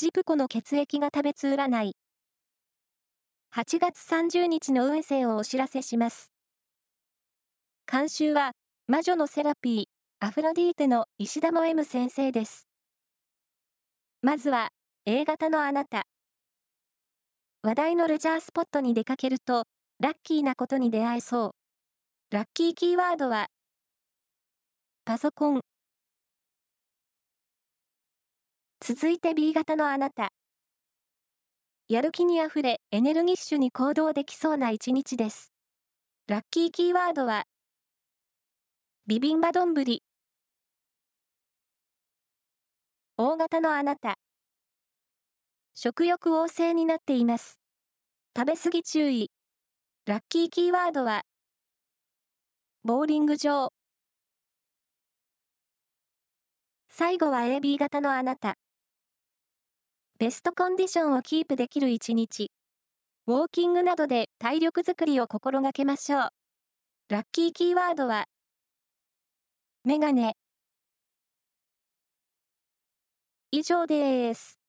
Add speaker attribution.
Speaker 1: ジプコの血液が食べつ占い。8月30日の運勢をお知らせします。監修は、魔女のセラピー、アフロディーテの石田も M 先生です。まずは、A 型のあなた。話題のレジャースポットに出かけると、ラッキーなことに出会えそう。ラッキーキーワードは、パソコン。続いて B 型のあなた。やる気にあふれ、エネルギッシュに行動できそうな一日です。ラッキーキーワードは、ビビンバ丼。大型のあなた。食欲旺盛になっています。食べ過ぎ注意。ラッキーキーワードは、ボーリング場。最後は AB 型のあなた。ベストコンディションをキープできる一日。ウォーキングなどで体力づくりを心がけましょう。ラッキーキーワードは、メガネ。以上です。